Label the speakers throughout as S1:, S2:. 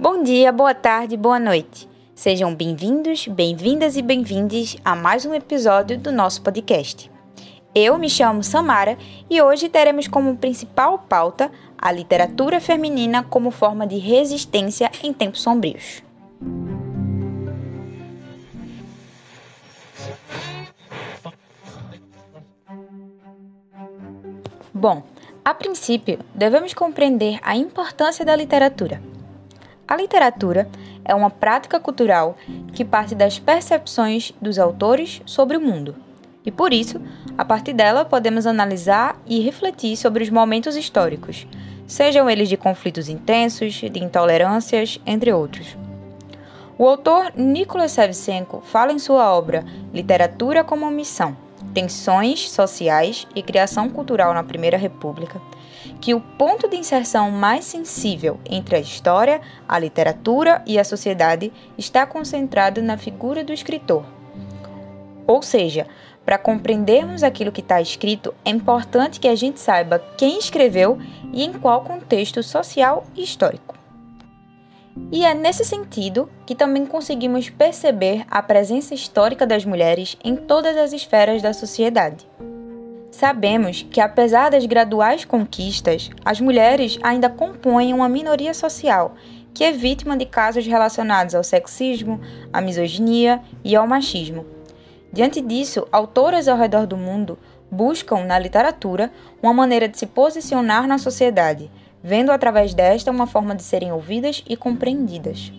S1: Bom dia, boa tarde, boa noite. Sejam bem-vindos, bem-vindas e bem-vindes a mais um episódio do nosso podcast. Eu me chamo Samara e hoje teremos como principal pauta a literatura feminina como forma de resistência em tempos sombrios. Bom, a princípio, devemos compreender a importância da literatura. A literatura é uma prática cultural que parte das percepções dos autores sobre o mundo. E por isso, a partir dela, podemos analisar e refletir sobre os momentos históricos, sejam eles de conflitos intensos, de intolerâncias, entre outros. O autor Nicholas Shevchenko fala em sua obra Literatura como Missão, Tensões Sociais e Criação Cultural na Primeira República, que o ponto de inserção mais sensível entre a história, a literatura e a sociedade está concentrado na figura do escritor. Ou seja, para compreendermos aquilo que está escrito, é importante que a gente saiba quem escreveu e em qual contexto social e histórico. E é nesse sentido que também conseguimos perceber a presença histórica das mulheres em todas as esferas da sociedade. Sabemos que, apesar das graduais conquistas, as mulheres ainda compõem uma minoria social que é vítima de casos relacionados ao sexismo, à misoginia e ao machismo Diante disso, autoras ao redor do mundo buscam na literatura uma maneira de se posicionar na sociedade, vendo através desta uma forma de serem ouvidas e compreendidas.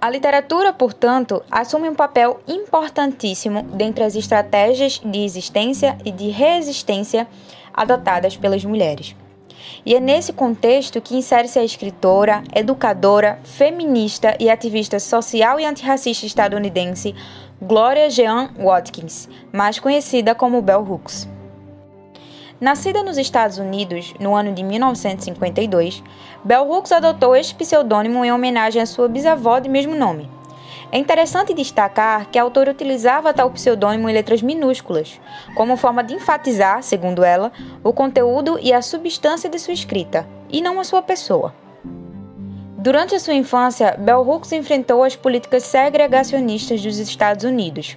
S1: A literatura, portanto, assume um papel importantíssimo dentre as estratégias de existência e de resistência adotadas pelas mulheres. E é nesse contexto que insere-se a escritora, educadora, feminista e ativista social e antirracista estadunidense Gloria Jean Watkins, mais conhecida como Bell Hooks. Nascida nos Estados Unidos no ano de 1952, Bell Hooks adotou este pseudônimo em homenagem à sua bisavó de mesmo nome. É interessante destacar que a autora utilizava tal pseudônimo em letras minúsculas, como forma de enfatizar, segundo ela, o conteúdo e a substância de sua escrita, e não a sua pessoa. Durante a sua infância, Bell Hooks enfrentou as políticas segregacionistas dos Estados Unidos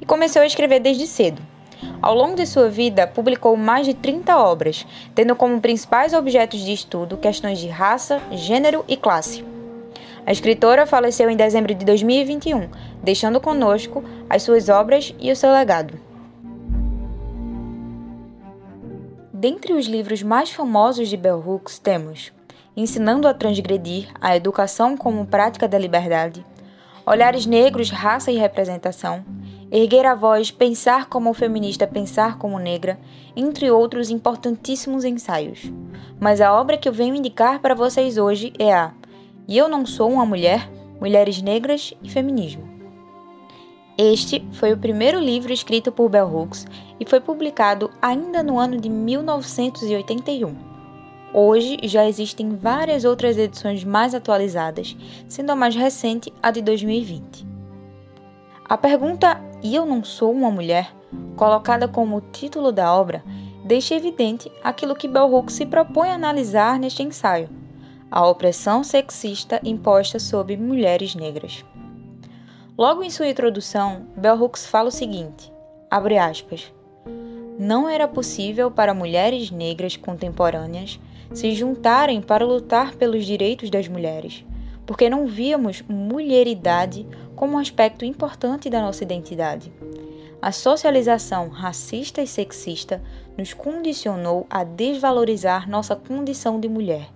S1: e começou a escrever desde cedo. Ao longo de sua vida, publicou mais de 30 obras, tendo como principais objetos de estudo questões de raça, gênero e classe. A escritora faleceu em dezembro de 2021, deixando conosco as suas obras e o seu legado. Dentre os livros mais famosos de Bell Hooks temos Ensinando a Transgredir, a Educação como Prática da Liberdade, Olhares Negros, Raça e Representação, Erguer a Voz, Pensar como Feminista, Pensar como Negra, entre outros importantíssimos ensaios. Mas a obra que eu venho indicar para vocês hoje é a e Eu Não Sou uma Mulher, Mulheres Negras e Feminismo. Este foi o primeiro livro escrito por Bell Hooks e foi publicado ainda no ano de 1981. Hoje já existem várias outras edições mais atualizadas, sendo a mais recente a de 2020. A pergunta E eu não sou uma mulher, colocada como título da obra, deixa evidente aquilo que Bell Hooks se propõe a analisar neste ensaio a opressão sexista imposta sobre mulheres negras. Logo em sua introdução, Bell Hooks fala o seguinte: abre aspas. Não era possível para mulheres negras contemporâneas se juntarem para lutar pelos direitos das mulheres, porque não víamos mulheridade como um aspecto importante da nossa identidade. A socialização racista e sexista nos condicionou a desvalorizar nossa condição de mulher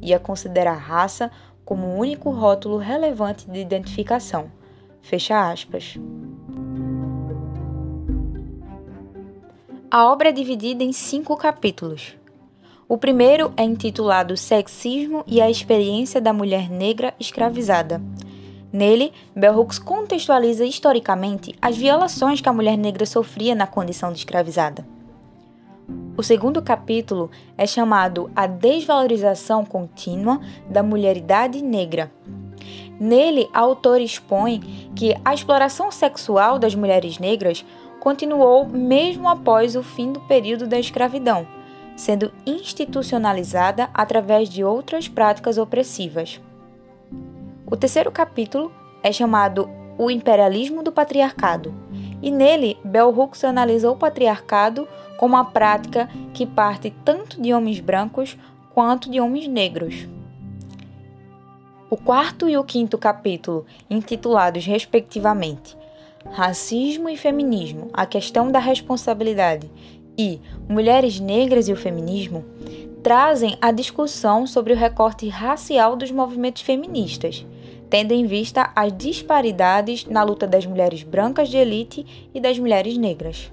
S1: e a considerar raça como o único rótulo relevante de identificação. Fecha aspas. A obra é dividida em cinco capítulos. O primeiro é intitulado Sexismo e a Experiência da Mulher Negra Escravizada. Nele, Bell Hooks contextualiza historicamente as violações que a mulher negra sofria na condição de escravizada. O segundo capítulo é chamado A Desvalorização Contínua da Mulheridade Negra. Nele, a autora expõe que a exploração sexual das mulheres negras continuou mesmo após o fim do período da escravidão, sendo institucionalizada através de outras práticas opressivas. O terceiro capítulo é chamado O Imperialismo do Patriarcado, e nele Bell Hooks analisa o patriarcado como uma prática que parte tanto de homens brancos quanto de homens negros. O quarto e o quinto capítulo, intitulados respectivamente Racismo e Feminismo A Questão da Responsabilidade e Mulheres Negras e o Feminismo, trazem a discussão sobre o recorte racial dos movimentos feministas, tendo em vista as disparidades na luta das mulheres brancas de elite e das mulheres negras.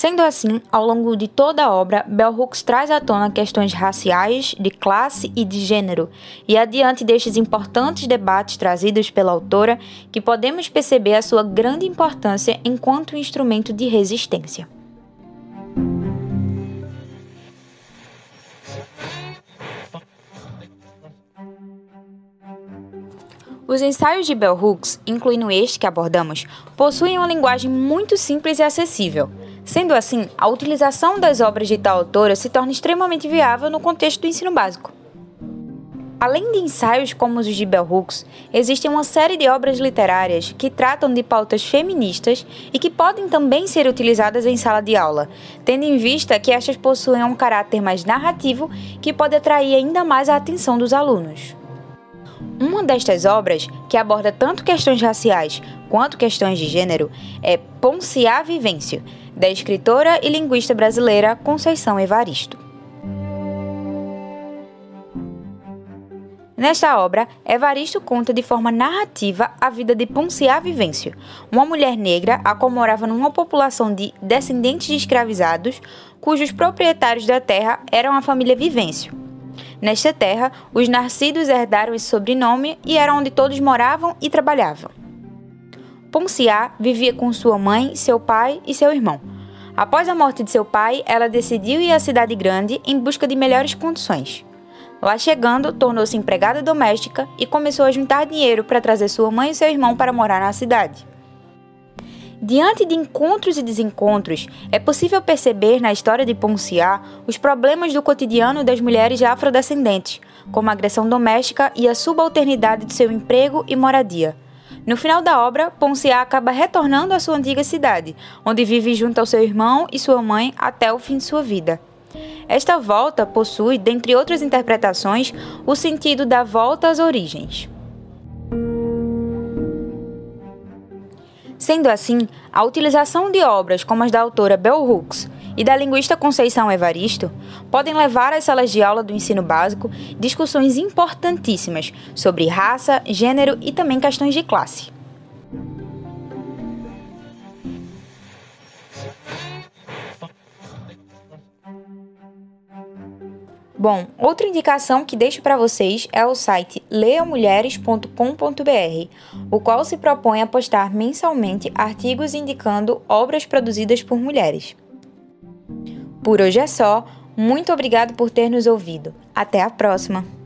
S1: Sendo assim, ao longo de toda a obra, Bell Hooks traz à tona questões raciais, de classe e de gênero, e adiante destes importantes debates trazidos pela autora, que podemos perceber a sua grande importância enquanto instrumento de resistência. Os ensaios de Bell Hooks, incluindo este que abordamos, possuem uma linguagem muito simples e acessível Sendo assim, a utilização das obras de tal autora se torna extremamente viável no contexto do ensino básico. Além de ensaios como os de Bell Hooks, existem uma série de obras literárias que tratam de pautas feministas e que podem também ser utilizadas em sala de aula, tendo em vista que estas possuem um caráter mais narrativo que pode atrair ainda mais a atenção dos alunos. Uma destas obras, que aborda tanto questões raciais quanto questões de gênero, é Ponciá Vivência, da escritora e linguista brasileira Conceição Evaristo. Nesta obra, Evaristo conta de forma narrativa a vida de Ponciá Vivêncio, uma mulher negra a qual morava numa população de descendentes de escravizados, cujos proprietários da terra eram a família Vivêncio. Nesta terra, os nascidos herdaram esse sobrenome e era onde todos moravam e trabalhavam. Ponciá vivia com sua mãe, seu pai e seu irmão. Após a morte de seu pai, ela decidiu ir à cidade grande em busca de melhores condições. Lá chegando, tornou-se empregada doméstica e começou a juntar dinheiro para trazer sua mãe e seu irmão para morar na cidade. Diante de encontros e desencontros, é possível perceber na história de Ponciá os problemas do cotidiano das mulheres afrodescendentes, como a agressão doméstica e a subalternidade de seu emprego e moradia. No final da obra, Ponciá acaba retornando à sua antiga cidade, onde vive junto ao seu irmão e sua mãe até o fim de sua vida. Esta volta possui, dentre outras interpretações, o sentido da volta às origens. Sendo assim, a utilização de obras como as da autora Bell Hooks e da linguista Conceição Evaristo podem levar às salas de aula do ensino básico discussões importantíssimas sobre raça, gênero e também questões de classe. Bom, outra indicação que deixo para vocês é o site leamulheres.com.br, o qual se propõe a postar mensalmente artigos indicando obras produzidas por mulheres. Por hoje é só. Muito obrigado por ter nos ouvido. Até a próxima!